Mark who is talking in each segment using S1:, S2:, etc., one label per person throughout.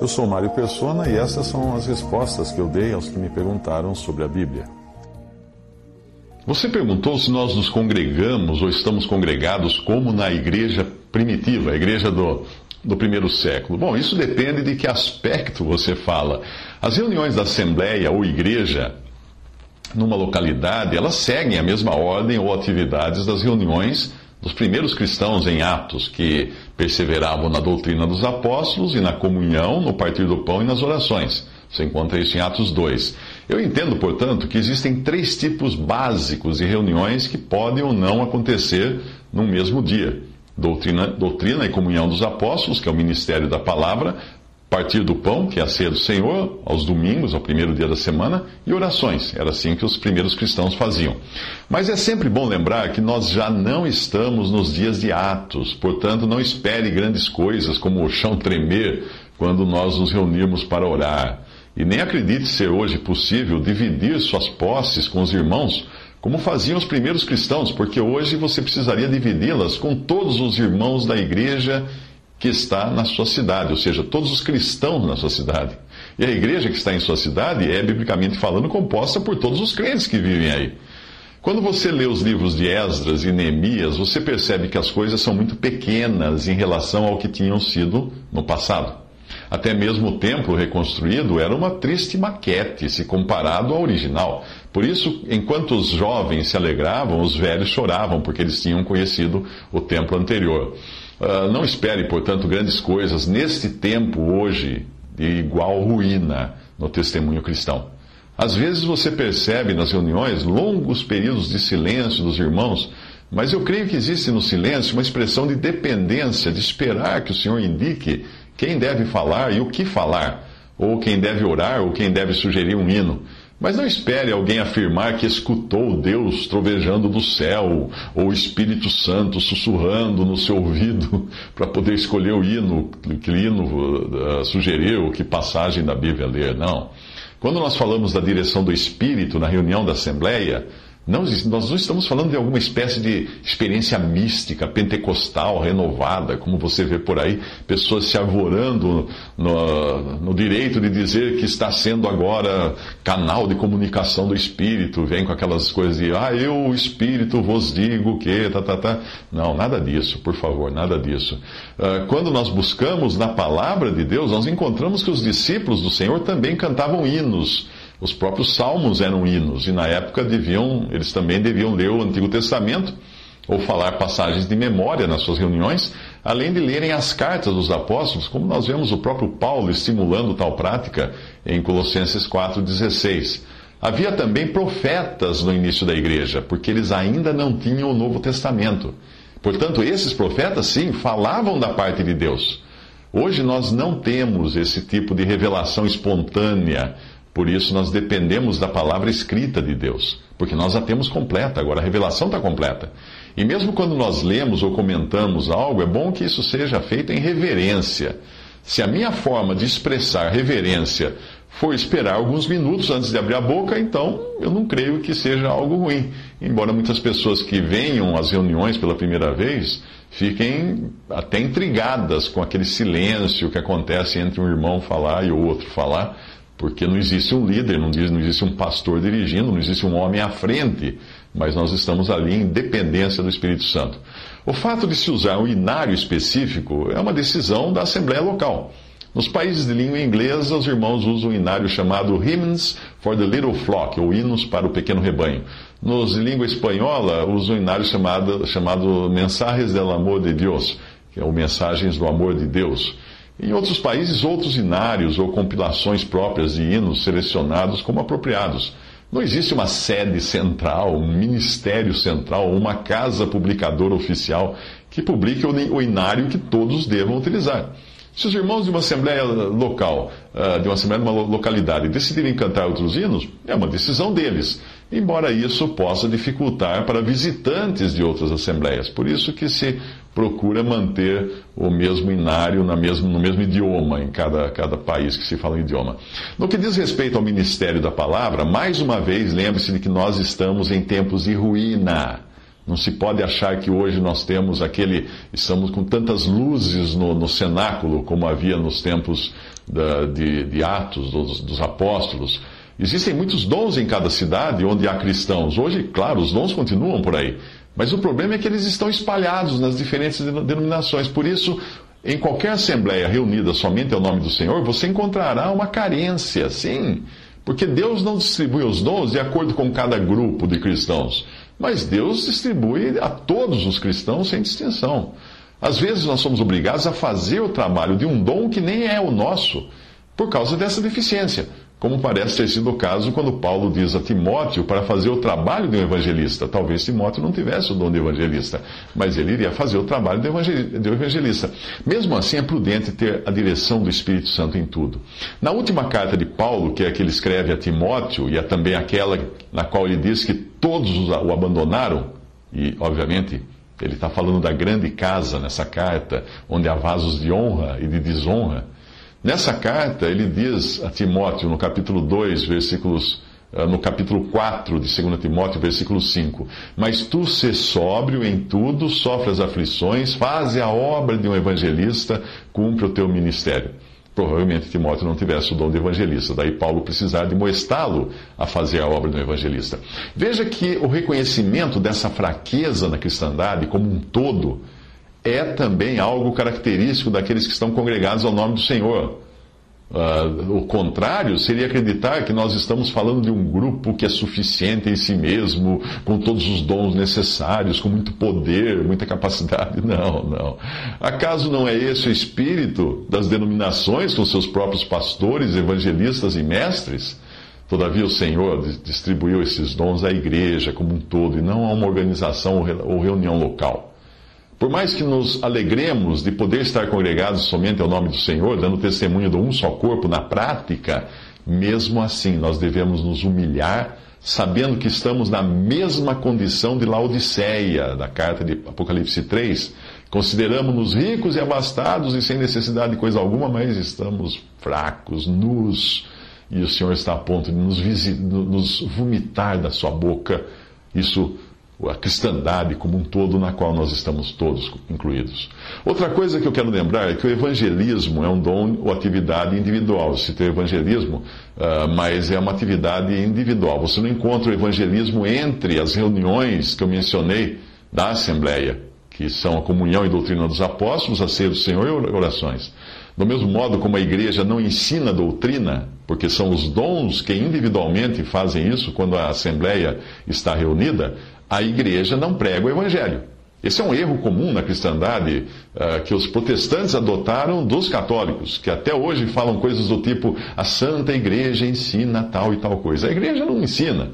S1: Eu sou Mário Persona e essas são as respostas que eu dei aos que me perguntaram sobre a Bíblia.
S2: Você perguntou se nós nos congregamos ou estamos congregados como na igreja primitiva, a igreja do, do primeiro século. Bom, isso depende de que aspecto você fala. As reuniões da assembleia ou igreja numa localidade, elas seguem a mesma ordem ou atividades das reuniões dos primeiros cristãos em Atos, que perseveravam na doutrina dos apóstolos e na comunhão, no partir do pão e nas orações. Você encontra isso em Atos 2. Eu entendo, portanto, que existem três tipos básicos de reuniões que podem ou não acontecer no mesmo dia: doutrina, doutrina e comunhão dos apóstolos, que é o ministério da palavra, partir do pão, que é a ceia do Senhor, aos domingos, ao primeiro dia da semana, e orações. Era assim que os primeiros cristãos faziam. Mas é sempre bom lembrar que nós já não estamos nos dias de Atos, portanto, não espere grandes coisas como o chão tremer quando nós nos reunirmos para orar. E nem acredite ser hoje possível dividir suas posses com os irmãos, como faziam os primeiros cristãos, porque hoje você precisaria dividi-las com todos os irmãos da igreja que está na sua cidade, ou seja, todos os cristãos na sua cidade. E a igreja que está em sua cidade é, biblicamente falando, composta por todos os crentes que vivem aí. Quando você lê os livros de Esdras e Neemias, você percebe que as coisas são muito pequenas em relação ao que tinham sido no passado. Até mesmo o templo reconstruído era uma triste maquete se comparado ao original. Por isso, enquanto os jovens se alegravam, os velhos choravam, porque eles tinham conhecido o templo anterior. Uh, não espere, portanto, grandes coisas neste tempo hoje de igual ruína no testemunho cristão. Às vezes você percebe nas reuniões longos períodos de silêncio dos irmãos, mas eu creio que existe no silêncio uma expressão de dependência, de esperar que o Senhor indique quem deve falar e o que falar, ou quem deve orar, ou quem deve sugerir um hino. Mas não espere alguém afirmar que escutou Deus trovejando do céu, ou o Espírito Santo sussurrando no seu ouvido para poder escolher o hino, que hino uh, sugeriu, que passagem da Bíblia ler. Não. Quando nós falamos da direção do Espírito na reunião da Assembleia, não, nós não estamos falando de alguma espécie de experiência mística, pentecostal, renovada, como você vê por aí, pessoas se arvorando no, no, direito de dizer que está sendo agora canal de comunicação do Espírito, vem com aquelas coisas de, ah, eu, o Espírito, vos digo que, tá, tá, tá. Não, nada disso, por favor, nada disso. Uh, quando nós buscamos na palavra de Deus, nós encontramos que os discípulos do Senhor também cantavam hinos os próprios salmos eram hinos e na época deviam, eles também deviam ler o Antigo Testamento ou falar passagens de memória nas suas reuniões, além de lerem as cartas dos apóstolos, como nós vemos o próprio Paulo estimulando tal prática em Colossenses 4:16. Havia também profetas no início da igreja, porque eles ainda não tinham o Novo Testamento. Portanto, esses profetas, sim, falavam da parte de Deus. Hoje nós não temos esse tipo de revelação espontânea por isso nós dependemos da palavra escrita de Deus, porque nós a temos completa, agora a revelação está completa. E mesmo quando nós lemos ou comentamos algo, é bom que isso seja feito em reverência. Se a minha forma de expressar reverência for esperar alguns minutos antes de abrir a boca, então eu não creio que seja algo ruim. Embora muitas pessoas que venham às reuniões pela primeira vez fiquem até intrigadas com aquele silêncio que acontece entre um irmão falar e o outro falar porque não existe um líder, não existe um pastor dirigindo, não existe um homem à frente, mas nós estamos ali em dependência do Espírito Santo. O fato de se usar um inário específico é uma decisão da Assembleia Local. Nos países de língua inglesa, os irmãos usam um inário chamado Hymns for the Little Flock, ou hinos para o pequeno rebanho. Nos de língua espanhola, usam um inário chamado, chamado Mensajes del Amor de Dios, que é o Mensagens do Amor de Deus. Em outros países, outros inários ou compilações próprias de hinos selecionados como apropriados. Não existe uma sede central, um ministério central, uma casa publicadora oficial que que publique o inário que todos devam utilizar. Se os irmãos de uma assembleia local, ah, de uma assembleia de uma localidade, decidirem cantar outros hinos, é uma decisão deles, embora isso possa dificultar para visitantes de outras assembleias. Por isso que se procura manter o mesmo inário no mesmo, no mesmo idioma em cada, cada país que se fala um idioma. No que diz respeito ao ministério da palavra, mais uma vez lembre-se de que nós estamos em tempos de ruína. Não se pode achar que hoje nós temos aquele. Estamos com tantas luzes no, no cenáculo como havia nos tempos da, de, de, Atos, dos, dos apóstolos. Existem muitos dons em cada cidade onde há cristãos. Hoje, claro, os dons continuam por aí. Mas o problema é que eles estão espalhados nas diferentes denominações. Por isso, em qualquer assembleia reunida somente ao nome do Senhor, você encontrará uma carência, sim. Porque Deus não distribui os dons de acordo com cada grupo de cristãos. Mas Deus distribui a todos os cristãos sem distinção. Às vezes nós somos obrigados a fazer o trabalho de um dom que nem é o nosso, por causa dessa deficiência como parece ter sido o caso quando Paulo diz a Timóteo para fazer o trabalho de um evangelista. Talvez Timóteo não tivesse o dom de evangelista, mas ele iria fazer o trabalho de evangelista. Mesmo assim, é prudente ter a direção do Espírito Santo em tudo. Na última carta de Paulo, que é a que ele escreve a Timóteo, e é também aquela na qual ele diz que todos o abandonaram, e obviamente ele está falando da grande casa nessa carta, onde há vasos de honra e de desonra. Nessa carta, ele diz a Timóteo, no capítulo 2, versículos, eh, no capítulo 4 de 2 Timóteo, versículo 5: Mas tu se sóbrio em tudo, sofre as aflições, faze a obra de um evangelista, cumpre o teu ministério. Provavelmente Timóteo não tivesse o dom de evangelista, daí Paulo precisar de moestá-lo a fazer a obra de um evangelista. Veja que o reconhecimento dessa fraqueza na cristandade como um todo é também algo característico daqueles que estão congregados ao nome do Senhor. Uh, o contrário seria acreditar que nós estamos falando de um grupo que é suficiente em si mesmo, com todos os dons necessários, com muito poder, muita capacidade. Não, não. Acaso não é esse o espírito das denominações com seus próprios pastores, evangelistas e mestres? Todavia, o Senhor distribuiu esses dons à igreja como um todo e não a uma organização ou reunião local. Por mais que nos alegremos de poder estar congregados somente ao nome do Senhor, dando testemunho de um só corpo na prática, mesmo assim nós devemos nos humilhar, sabendo que estamos na mesma condição de Laodiceia, da carta de Apocalipse 3. Consideramos-nos ricos e abastados e sem necessidade de coisa alguma, mas estamos fracos, nus, e o Senhor está a ponto de nos, nos vomitar da sua boca. Isso a cristandade como um todo, na qual nós estamos todos incluídos. Outra coisa que eu quero lembrar é que o evangelismo é um dom ou atividade individual. Se tem evangelismo, uh, mas é uma atividade individual. Você não encontra o evangelismo entre as reuniões que eu mencionei da Assembleia, que são a comunhão e doutrina dos apóstolos, a ceia do Senhor e orações. Do mesmo modo como a igreja não ensina doutrina, porque são os dons que individualmente fazem isso quando a Assembleia está reunida, a igreja não prega o evangelho. Esse é um erro comum na cristandade uh, que os protestantes adotaram dos católicos, que até hoje falam coisas do tipo: a Santa Igreja ensina tal e tal coisa. A igreja não ensina.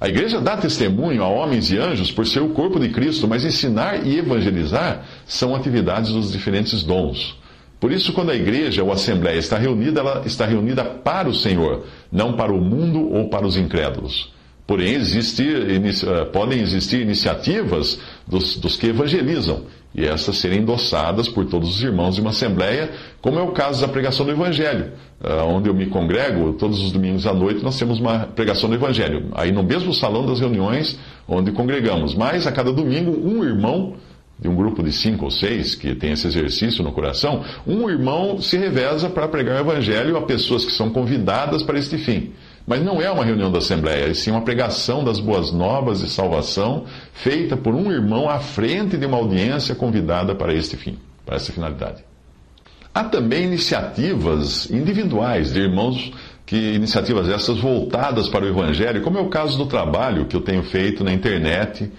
S2: A igreja dá testemunho a homens e anjos por ser o corpo de Cristo, mas ensinar e evangelizar são atividades dos diferentes dons. Por isso, quando a igreja ou a assembleia está reunida, ela está reunida para o Senhor, não para o mundo ou para os incrédulos. Porém, existir, eh, podem existir iniciativas dos, dos, que evangelizam, e essas serem endossadas por todos os irmãos de uma assembleia, como é o caso da pregação do Evangelho, eh, onde eu me congrego, todos os domingos à noite nós temos uma pregação do Evangelho, aí no mesmo salão das reuniões onde congregamos, mas a cada domingo um irmão de um grupo de cinco ou seis que tem esse exercício no coração, um irmão se reveza para pregar o Evangelho a pessoas que são convidadas para este fim. Mas não é uma reunião da Assembleia, e sim uma pregação das boas novas de salvação, feita por um irmão à frente de uma audiência convidada para este fim, para essa finalidade. Há também iniciativas individuais de irmãos que iniciativas essas voltadas para o Evangelho, como é o caso do trabalho que eu tenho feito na internet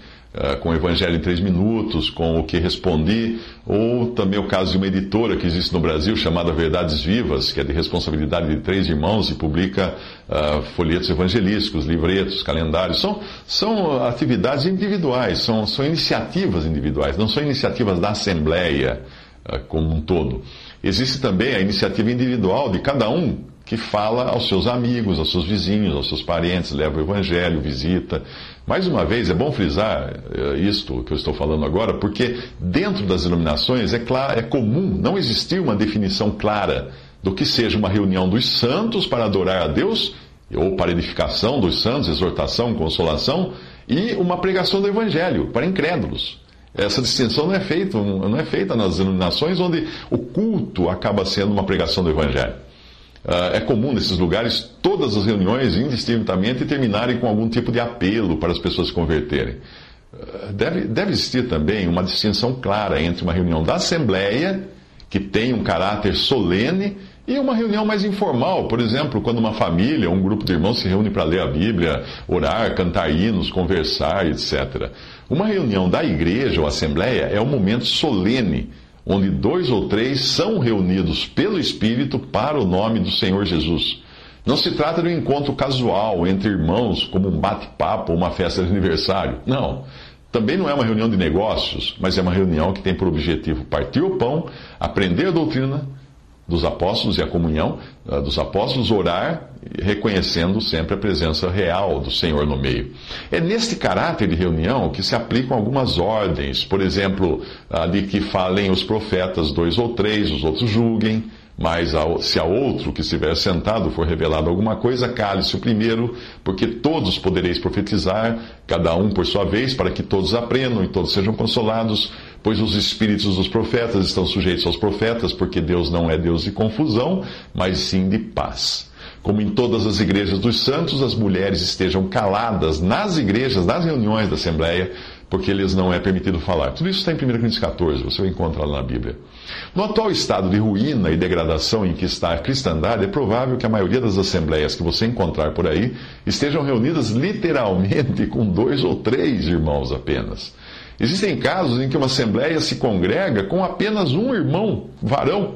S2: com o Evangelho em três minutos, com o que respondi, ou também o caso de uma editora que existe no Brasil chamada Verdades Vivas, que é de responsabilidade de três irmãos e publica uh, folhetos evangelísticos, livretos, calendários. São, são atividades individuais, são, são iniciativas individuais, não são iniciativas da Assembleia uh, como um todo. Existe também a iniciativa individual de cada um que fala aos seus amigos, aos seus vizinhos, aos seus parentes, leva o evangelho, visita. Mais uma vez, é bom frisar uh, isto que eu estou falando agora, porque dentro das iluminações é, claro, é comum não existir uma definição clara do que seja uma reunião dos santos para adorar a Deus, ou para edificação dos santos, exortação, consolação, e uma pregação do evangelho para incrédulos. Essa distinção não é feita, não é feita nas iluminações onde o culto acaba sendo uma pregação do evangelho. Uh, é comum nesses lugares todas as reuniões indistintamente terminarem com algum tipo de apelo para as pessoas se converterem. Uh, deve, deve existir também uma distinção clara entre uma reunião da Assembleia, que tem um caráter solene, e uma reunião mais informal, por exemplo, quando uma família, um grupo de irmãos se reúne para ler a Bíblia, orar, cantar hinos, conversar, etc. Uma reunião da igreja ou assembleia é um momento solene onde dois ou três são reunidos pelo Espírito para o nome do Senhor Jesus. Não se trata de um encontro casual entre irmãos, como um bate-papo ou uma festa de aniversário. Não. Também não é uma reunião de negócios, mas é uma reunião que tem por objetivo partir o pão, aprender a doutrina, dos apóstolos e a comunhão uh, dos apóstolos, orar, reconhecendo sempre a presença real do Senhor no meio. É neste caráter de reunião que se aplicam algumas ordens, por exemplo, uh, de que falem os profetas dois ou três, os outros julguem. Mas se a outro que estiver sentado for revelado alguma coisa, cale-se o primeiro, porque todos podereis profetizar, cada um por sua vez, para que todos aprendam e todos sejam consolados, pois os espíritos dos profetas estão sujeitos aos profetas, porque Deus não é Deus de confusão, mas sim de paz. Como em todas as igrejas dos santos, as mulheres estejam caladas nas igrejas, nas reuniões da Assembleia, porque lhes não é permitido falar. Tudo isso está em 1 Coríntios 14, você vai encontrar lá na Bíblia. No atual estado de ruína e degradação em que está a cristandade, é provável que a maioria das assembleias que você encontrar por aí estejam reunidas literalmente com dois ou três irmãos apenas. Existem casos em que uma assembleia se congrega com apenas um irmão, varão,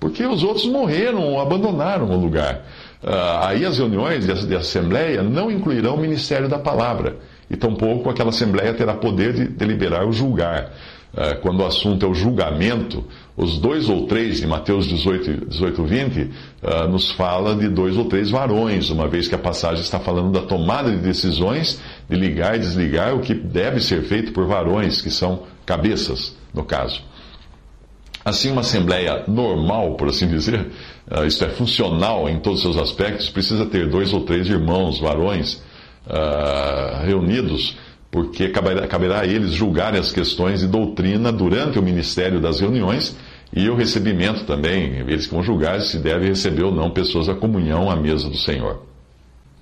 S2: porque os outros morreram ou abandonaram o lugar. Uh, aí as reuniões de, assembleia não incluirão o ministério da palavra e tampouco aquela Assembleia terá poder de deliberar ou julgar. Uh, quando o assunto é o julgamento, os dois ou três, de Mateus 18, 18 20, uh, nos fala de dois ou três varões, uma vez que a passagem está falando da tomada de decisões, de ligar e desligar, o que deve ser feito por varões, que são cabeças, no caso. Assim, uma assembleia normal, por assim dizer, uh, isto é, funcional em todos os seus aspectos, precisa ter dois ou três irmãos, varões, uh, reunidos, porque caberá, caberá a eles julgarem as questões de doutrina durante o ministério das reuniões e o recebimento também. Eles que vão julgar se deve receber ou não pessoas à comunhão à mesa do Senhor.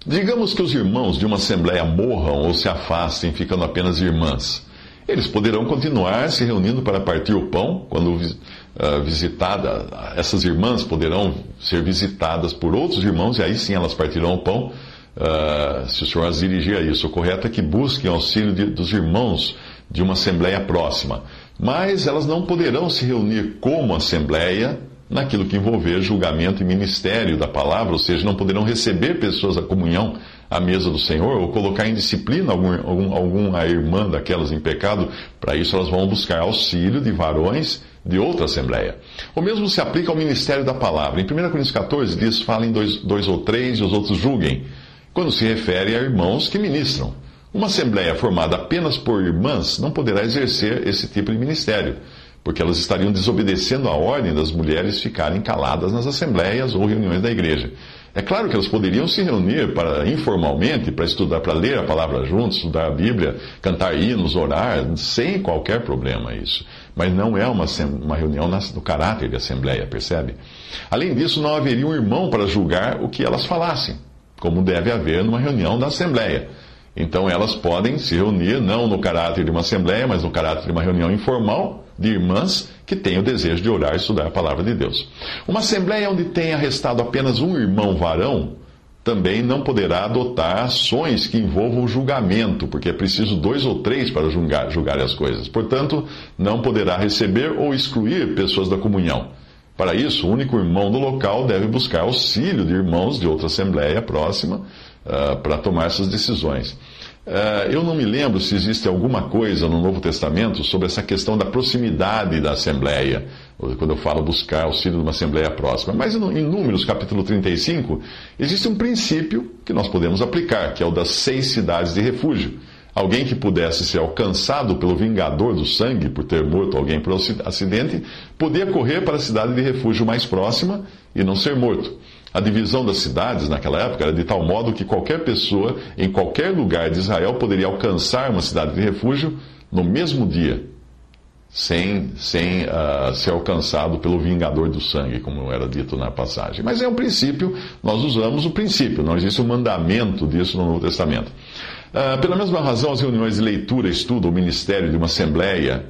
S2: Digamos que os irmãos de uma assembleia morram ou se afastem, ficando apenas irmãs. Eles poderão continuar se reunindo para partir o pão, quando uh, visitada, essas irmãs poderão ser visitadas por outros irmãos, e aí sim elas partirão o pão uh, se o senhor as dirigir a isso. O correto é que busquem auxílio de, dos irmãos de uma assembleia próxima. Mas elas não poderão se reunir como assembleia naquilo que envolver julgamento e ministério da palavra, ou seja, não poderão receber pessoas à comunhão à mesa do Senhor, ou colocar em disciplina algum, algum, alguma irmã daquelas em pecado. Para isso, elas vão buscar auxílio de varões de outra assembleia. O mesmo se aplica ao ministério da palavra. Em 1 Coríntios 14 diz: falem dois, dois ou três e os outros julguem quando se refere a irmãos que ministram. Uma assembleia formada apenas por irmãs não poderá exercer esse tipo de ministério, porque elas estariam desobedecendo a ordem das mulheres ficarem caladas nas assembleias ou reuniões da igreja. É claro que elas poderiam se reunir para, informalmente para estudar, para ler a palavra juntos, estudar a Bíblia, cantar hinos, orar, sem qualquer problema isso. Mas não é uma, uma reunião no caráter de assembleia, percebe? Além disso, não haveria um irmão para julgar o que elas falassem como deve haver numa reunião da Assembleia. Então elas podem se reunir, não no caráter de uma Assembleia, mas no caráter de uma reunião informal de irmãs que têm o desejo de orar e estudar a palavra de Deus. Uma Assembleia onde tenha restado apenas um irmão varão também não poderá adotar ações que envolvam julgamento, porque é preciso dois ou três para julgar, julgar as coisas. Portanto, não poderá receber ou excluir pessoas da comunhão. Para isso, o único irmão do local deve buscar auxílio de irmãos de outra assembleia próxima uh, para tomar essas decisões. Uh, eu não me lembro se existe alguma coisa no Novo Testamento sobre essa questão da proximidade da assembleia, quando eu falo buscar auxílio de uma assembleia próxima. Mas em Números, capítulo 35, existe um princípio que nós podemos aplicar, que é o das seis cidades de refúgio. Alguém que pudesse ser alcançado pelo vingador do sangue por ter morto alguém por acidente, podia correr para a cidade de refúgio mais próxima e não ser morto. A divisão das cidades naquela época era de tal modo que qualquer pessoa em qualquer lugar de Israel poderia alcançar uma cidade de refúgio no mesmo dia, sem, sem uh, ser alcançado pelo vingador do sangue, como era dito na passagem. Mas é um princípio, nós usamos o princípio, não existe um mandamento disso no Novo Testamento. Uh, pela mesma razão, as reuniões de leitura, estudo ou ministério de uma assembleia,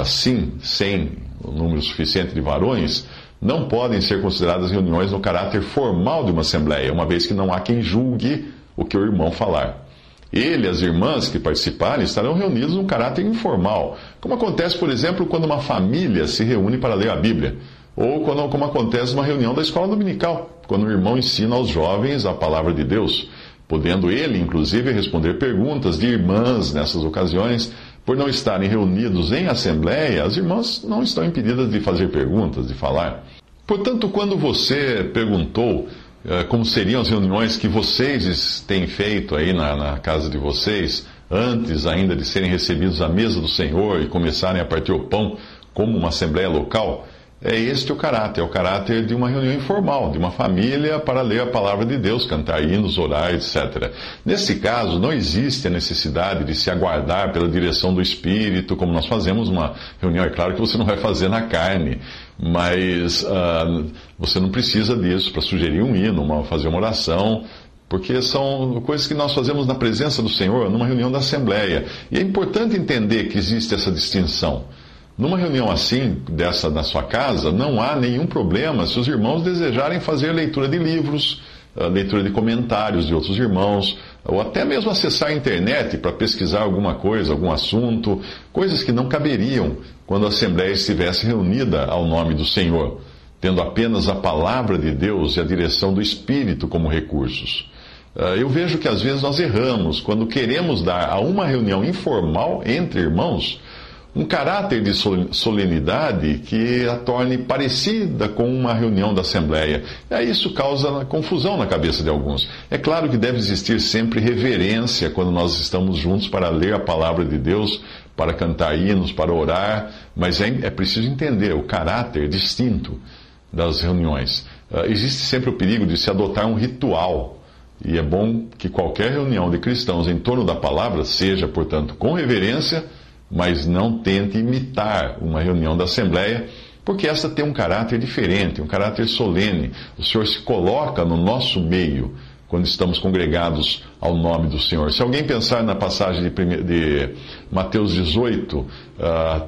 S2: assim, sem o número suficiente de varões, não podem ser consideradas reuniões no caráter formal de uma assembleia, uma vez que não há quem julgue o que o irmão falar. Ele e as irmãs que participarem estarão reunidos num caráter informal, como acontece, por exemplo, quando uma família se reúne para ler a Bíblia, ou quando, como acontece numa reunião da escola dominical, quando o irmão ensina aos jovens a palavra de Deus podendo ele, inclusive, responder perguntas de irmãs nessas ocasiões. Por não estarem reunidos em assembleia, as irmãs não estão impedidas de fazer perguntas, de falar. Portanto, quando você perguntou eh, como seriam as reuniões que vocês têm feito aí na, na casa de vocês, antes ainda de serem recebidos à mesa do Senhor e começarem a partir o pão como uma assembleia local, é este o caráter, é o caráter de uma reunião informal, de uma família para ler a palavra de Deus, cantar hinos, orar, etc. Nesse caso, não existe a necessidade de se aguardar pela direção do Espírito, como nós fazemos uma reunião. É claro que você não vai fazer na carne, mas uh, você não precisa disso para sugerir um hino, uma, fazer uma oração porque são coisas que nós fazemos na presença do Senhor, numa reunião da Assembleia. E é importante entender que existe essa distinção. Numa reunião assim, dessa na sua casa, não há nenhum problema se os irmãos desejarem fazer leitura de livros, leitura de comentários de outros irmãos, ou até mesmo acessar a internet para pesquisar alguma coisa, algum assunto, coisas que não caberiam quando a Assembleia estivesse reunida ao nome do Senhor, tendo apenas a palavra de Deus e a direção do Espírito como recursos. Ah, eu vejo que às vezes nós erramos quando queremos dar a uma reunião informal entre irmãos um caráter de solenidade que a torne parecida com uma reunião da Assembleia. E isso causa confusão na cabeça de alguns. É claro que deve existir sempre reverência quando nós estamos juntos para ler a palavra de Deus, para cantar hinos, para orar, mas é, é preciso entender o caráter distinto das reuniões. Uh, existe sempre o perigo de se adotar um ritual. E é bom que qualquer reunião de cristãos em torno da palavra seja, portanto, com reverência mas não tente imitar uma reunião da Assembleia, porque essa tem um caráter diferente, um caráter solene. O Senhor se coloca no nosso meio quando estamos congregados ao nome do Senhor. Se alguém pensar na passagem de, de Mateus 18, uh,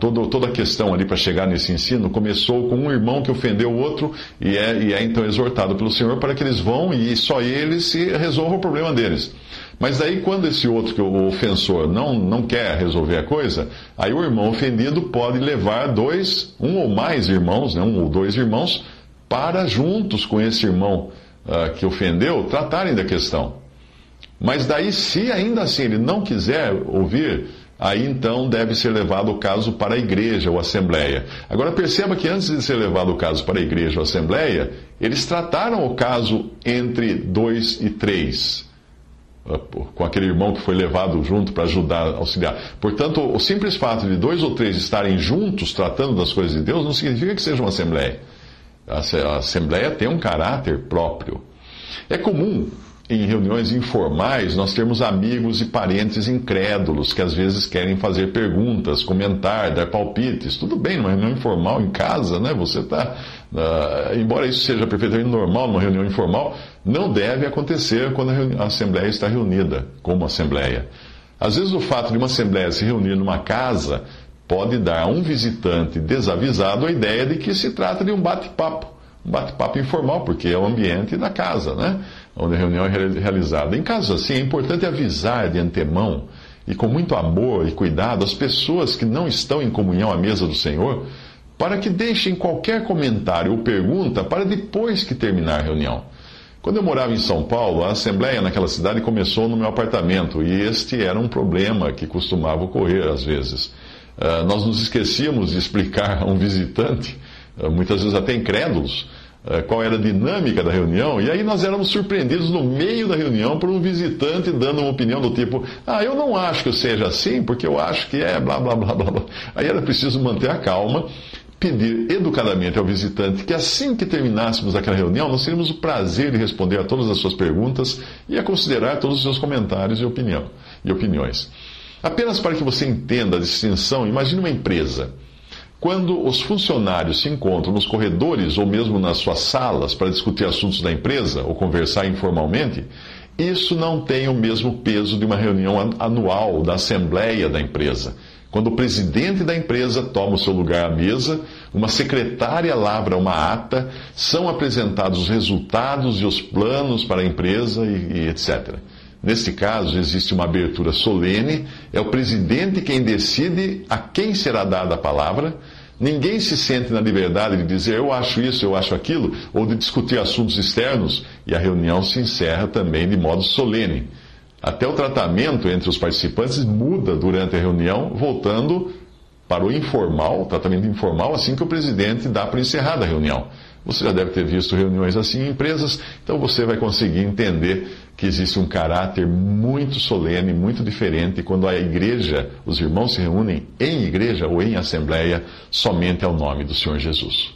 S2: todo, toda a questão ali para chegar nesse ensino começou com um irmão que ofendeu o outro e é, e é então exortado pelo Senhor para que eles vão e só eles se resolvam o problema deles. Mas daí, quando esse outro, que o ofensor, não, não quer resolver a coisa, aí o irmão ofendido pode levar dois, um ou mais irmãos, né, um ou dois irmãos, para juntos com esse irmão uh, que ofendeu, tratarem da questão. Mas daí, se ainda assim ele não quiser ouvir, aí então deve ser levado o caso para a igreja ou assembleia. Agora perceba que antes de ser levado o caso para a igreja ou assembleia, eles trataram o caso entre dois e três com aquele irmão que foi levado junto para ajudar, auxiliar. Portanto, o simples fato de dois ou três estarem juntos tratando das coisas de Deus não significa que seja uma assembleia. A assembleia tem um caráter próprio. É comum em reuniões informais, nós temos amigos e parentes incrédulos que às vezes querem fazer perguntas, comentar, dar palpites. Tudo bem, numa reunião informal em casa, né? Você está. Uh, embora isso seja perfeitamente normal numa reunião informal, não deve acontecer quando a, a Assembleia está reunida como Assembleia. Às vezes o fato de uma Assembleia se reunir numa casa pode dar a um visitante desavisado a ideia de que se trata de um bate-papo. Um bate-papo informal, porque é o ambiente da casa, né? onde a reunião é realizada. Em casos assim, é importante avisar de antemão e com muito amor e cuidado as pessoas que não estão em comunhão à mesa do Senhor, para que deixem qualquer comentário ou pergunta para depois que terminar a reunião. Quando eu morava em São Paulo, a assembleia naquela cidade começou no meu apartamento e este era um problema que costumava ocorrer às vezes. Uh, nós nos esquecíamos de explicar a um visitante, uh, muitas vezes até incrédulos, uh, qual era a dinâmica da reunião, e aí nós éramos surpreendidos no meio da reunião por um visitante dando uma opinião do tipo: Ah, eu não acho que seja assim, porque eu acho que é blá blá blá blá blá. Aí era preciso manter a calma pedir educadamente ao visitante que assim que terminássemos aquela reunião, nós teríamos o prazer de responder a todas as suas perguntas e a considerar todos os seus comentários e, opinião, e opiniões. Apenas para que você entenda a distinção, imagine uma empresa. Quando os funcionários se encontram nos corredores ou mesmo nas suas salas para discutir assuntos da empresa ou conversar informalmente, isso não tem o mesmo peso de uma reunião anual da assembleia da empresa quando o presidente da empresa toma o seu lugar à mesa, uma secretária lavra uma ata, são apresentados os resultados e os planos para a empresa e, e etc. Neste caso, existe uma abertura solene, é o presidente quem decide a quem será dada a palavra. Ninguém se sente na liberdade de dizer eu acho isso, eu acho aquilo, ou de discutir assuntos externos, e a reunião se encerra também de modo solene. Até o tratamento entre os participantes muda durante a reunião, voltando para o informal, tratamento informal, assim que o presidente dá para encerrar a reunião. Você já deve ter visto reuniões assim em empresas, então você vai conseguir entender que existe um caráter muito solene, muito diferente quando a igreja, os irmãos se reúnem em igreja ou em assembleia somente ao nome do Senhor Jesus.